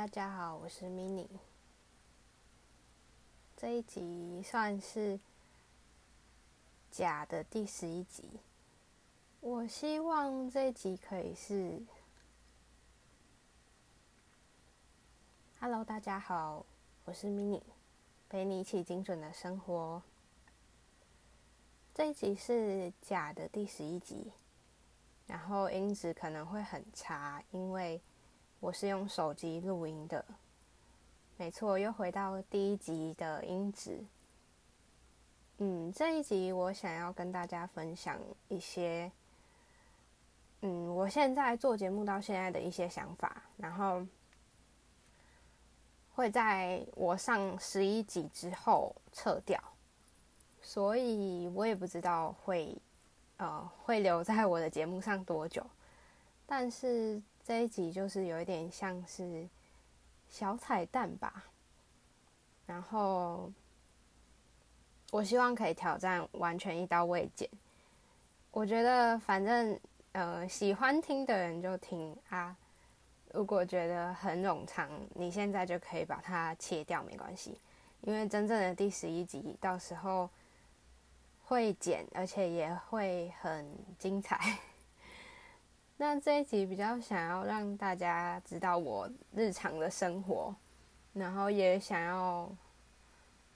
大家好，我是 mini。这一集算是假的第十一集。我希望这一集可以是，Hello，大家好，我是 mini，陪你一起精准的生活。这一集是假的第十一集，然后音质可能会很差，因为我是用手机录音的。没错，又回到第一集的音质。嗯，这一集我想要跟大家分享一些，嗯，我现在做节目到现在的一些想法，然后会在我上十一集之后撤掉。所以我也不知道会，呃，会留在我的节目上多久。但是这一集就是有一点像是小彩蛋吧。然后我希望可以挑战完全一刀未剪。我觉得反正呃喜欢听的人就听啊，如果觉得很冗长，你现在就可以把它切掉，没关系。因为真正的第十一集到时候。会剪，而且也会很精彩。那这一集比较想要让大家知道我日常的生活，然后也想要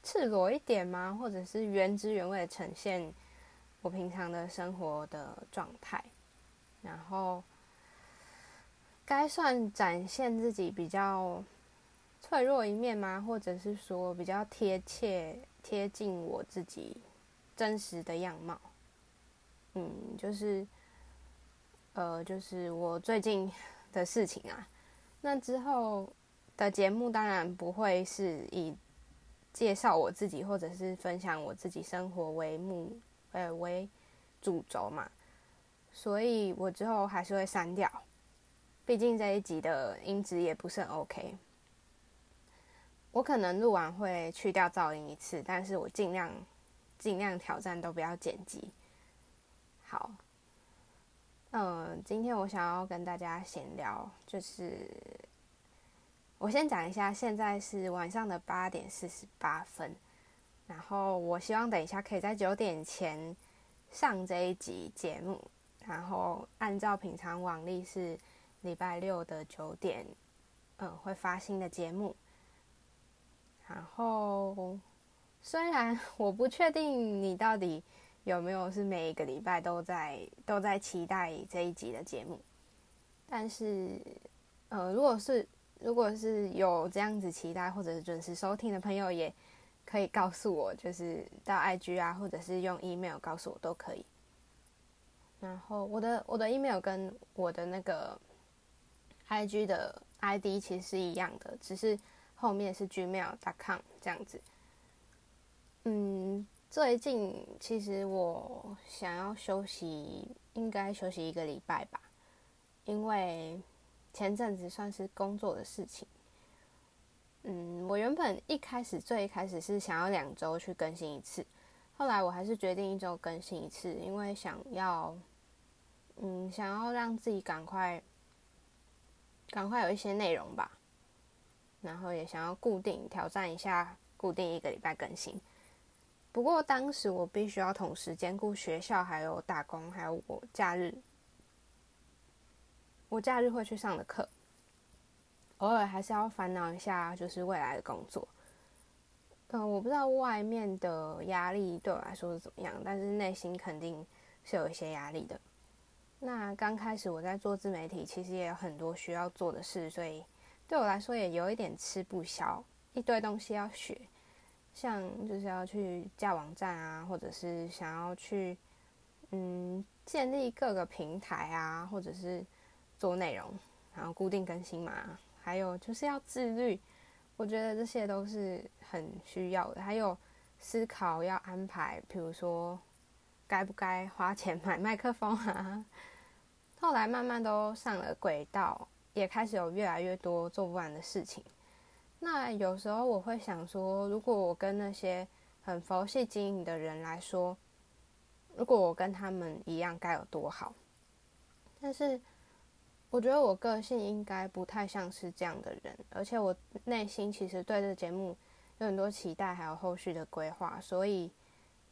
赤裸一点吗？或者是原汁原味的呈现我平常的生活的状态，然后该算展现自己比较脆弱一面吗？或者是说比较贴切、贴近我自己？真实的样貌，嗯，就是，呃，就是我最近的事情啊。那之后的节目当然不会是以介绍我自己或者是分享我自己生活为目，呃，为主轴嘛。所以我之后还是会删掉，毕竟这一集的音质也不是很 OK。我可能录完会去掉噪音一次，但是我尽量。尽量挑战都不要剪辑。好，嗯，今天我想要跟大家闲聊，就是我先讲一下，现在是晚上的八点四十八分，然后我希望等一下可以在九点前上这一集节目，然后按照平常往例是礼拜六的九点，嗯，会发新的节目，然后。虽然 我不确定你到底有没有是每一个礼拜都在都在期待这一集的节目，但是，呃，如果是如果是有这样子期待或者是准时收听的朋友，也可以告诉我，就是到 IG 啊，或者是用 email 告诉我都可以。然后我的我的 email 跟我的那个 IG 的 ID 其实是一样的，只是后面是 gmail.com 这样子。嗯，最近其实我想要休息，应该休息一个礼拜吧，因为前阵子算是工作的事情。嗯，我原本一开始最一开始是想要两周去更新一次，后来我还是决定一周更新一次，因为想要，嗯，想要让自己赶快，赶快有一些内容吧，然后也想要固定挑战一下，固定一个礼拜更新。不过当时我必须要同时兼顾学校，还有打工，还有我假日，我假日会去上的课，偶尔还是要烦恼一下，就是未来的工作。嗯，我不知道外面的压力对我来说是怎么样，但是内心肯定是有一些压力的。那刚开始我在做自媒体，其实也有很多需要做的事，所以对我来说也有一点吃不消，一堆东西要学。像就是要去架网站啊，或者是想要去嗯建立各个平台啊，或者是做内容，然后固定更新嘛，还有就是要自律，我觉得这些都是很需要的。还有思考要安排，比如说该不该花钱买麦克风啊。后来慢慢都上了轨道，也开始有越来越多做不完的事情。那有时候我会想说，如果我跟那些很佛系经营的人来说，如果我跟他们一样，该有多好。但是，我觉得我个性应该不太像是这样的人，而且我内心其实对这个节目有很多期待，还有后续的规划，所以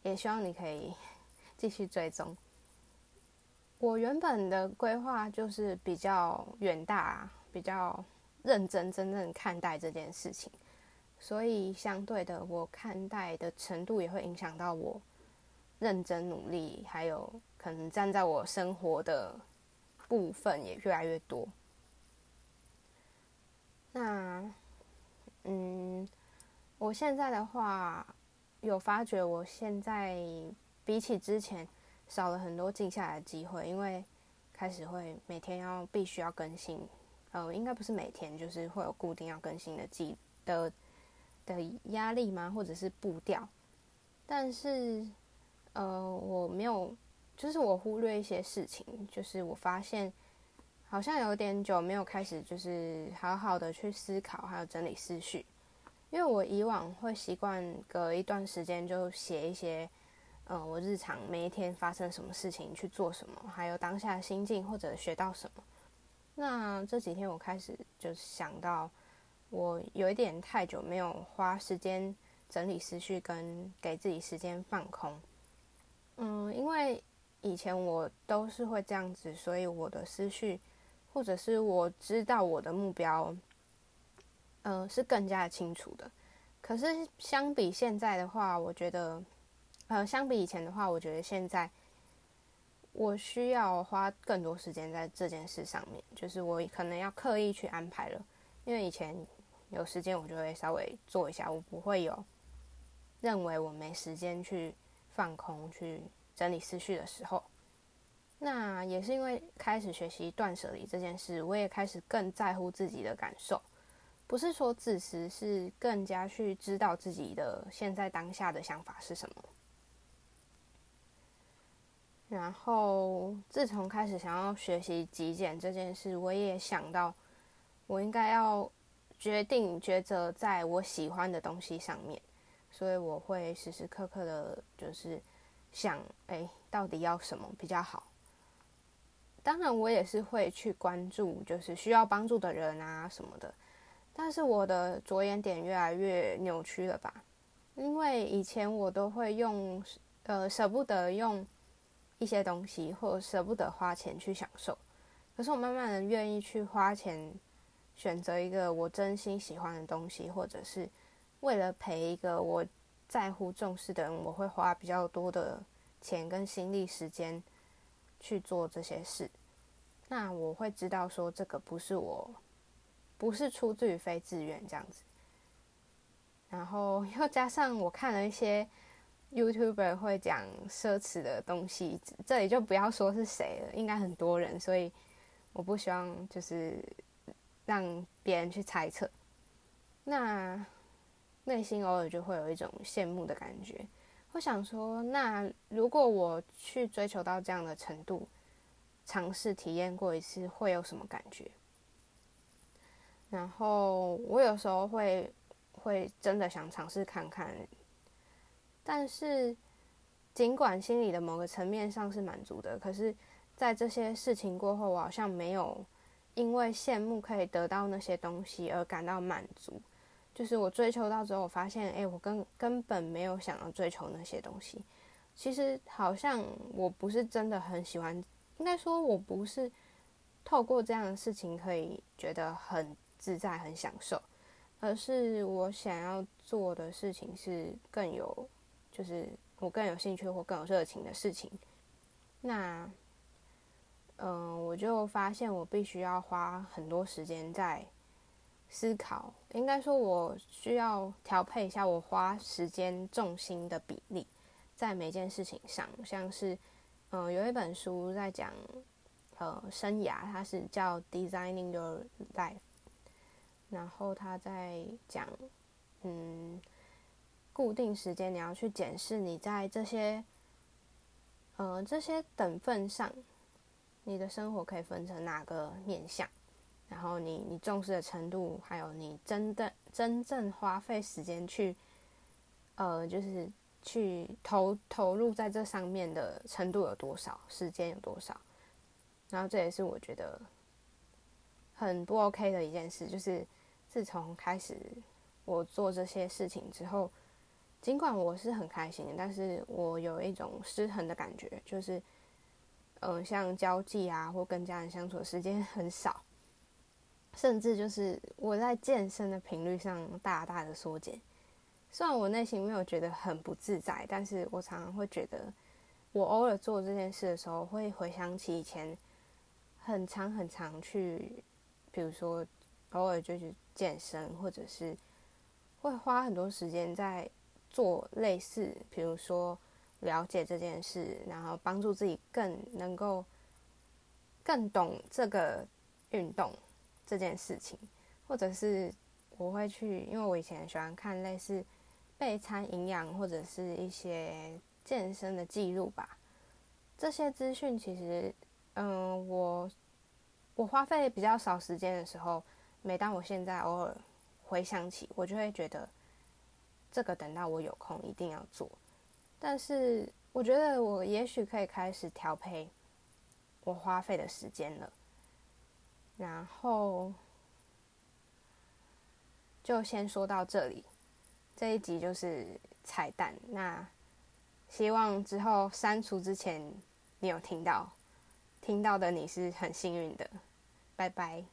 也希望你可以 继续追踪。我原本的规划就是比较远大，比较认真、真正看待这件事情，所以相对的，我看待的程度也会影响到我认真努力，还有可能站在我生活的。部分也越来越多。那，嗯，我现在的话，有发觉我现在比起之前少了很多静下来的机会，因为开始会每天要必须要更新，呃，应该不是每天，就是会有固定要更新的记的的压力吗？或者是步调？但是，呃，我没有。就是我忽略一些事情，就是我发现好像有点久没有开始，就是好好的去思考，还有整理思绪。因为我以往会习惯隔一段时间就写一些，呃，我日常每一天发生什么事情，去做什么，还有当下心境或者学到什么。那这几天我开始就想到，我有一点太久没有花时间整理思绪，跟给自己时间放空。嗯，因为。以前我都是会这样子，所以我的思绪，或者是我知道我的目标，嗯，是更加清楚的。可是相比现在的话，我觉得，呃，相比以前的话，我觉得现在我需要花更多时间在这件事上面，就是我可能要刻意去安排了。因为以前有时间我就会稍微做一下，我不会有认为我没时间去放空去。整理思绪的时候，那也是因为开始学习断舍离这件事，我也开始更在乎自己的感受，不是说自私，是更加去知道自己的现在当下的想法是什么。然后，自从开始想要学习极简这件事，我也想到，我应该要决定抉择在我喜欢的东西上面，所以我会时时刻刻的，就是。想哎，到底要什么比较好？当然，我也是会去关注，就是需要帮助的人啊什么的。但是我的着眼点越来越扭曲了吧？因为以前我都会用，呃，舍不得用一些东西，或舍不得花钱去享受。可是我慢慢的愿意去花钱，选择一个我真心喜欢的东西，或者是为了陪一个我。在乎重视的人，我会花比较多的钱跟心力时间去做这些事。那我会知道说，这个不是我，不是出自于非自愿这样子。然后又加上我看了一些 YouTuber 会讲奢侈的东西，这里就不要说是谁了，应该很多人，所以我不希望就是让别人去猜测。那。内心偶尔就会有一种羡慕的感觉，会想说：那如果我去追求到这样的程度，尝试体验过一次，会有什么感觉？然后我有时候会会真的想尝试看看，但是尽管心里的某个层面上是满足的，可是，在这些事情过后，我好像没有因为羡慕可以得到那些东西而感到满足。就是我追求到之后，我发现，哎，我根根本没有想要追求那些东西。其实好像我不是真的很喜欢，应该说我不是透过这样的事情可以觉得很自在、很享受，而是我想要做的事情是更有，就是我更有兴趣或更有热情的事情。那，嗯，我就发现我必须要花很多时间在。思考，应该说，我需要调配一下我花时间重心的比例，在每件事情上，像是，嗯，有一本书在讲，呃，生涯，它是叫《Designing Your Life》，然后他在讲，嗯，固定时间你要去检视你在这些，呃，这些等份上，你的生活可以分成哪个面向。然后你你重视的程度，还有你真的真正花费时间去，呃，就是去投投入在这上面的程度有多少，时间有多少？然后这也是我觉得很不 OK 的一件事，就是自从开始我做这些事情之后，尽管我是很开心的，但是我有一种失衡的感觉，就是嗯，像交际啊或跟家人相处的时间很少，甚至就是我在健身的频率上大大的缩减。虽然我内心没有觉得很不自在，但是我常常会觉得，我偶尔做这件事的时候，会回想起以前很长很长去，比如说偶尔就去健身，或者是会花很多时间在做类似，比如说了解这件事，然后帮助自己更能够更懂这个运动这件事情，或者是我会去，因为我以前喜欢看类似。备餐营养或者是一些健身的记录吧，这些资讯其实，嗯，我我花费比较少时间的时候，每当我现在偶尔回想起，我就会觉得这个等到我有空一定要做。但是我觉得我也许可以开始调配我花费的时间了，然后就先说到这里。这一集就是彩蛋，那希望之后删除之前你有听到，听到的你是很幸运的，拜拜。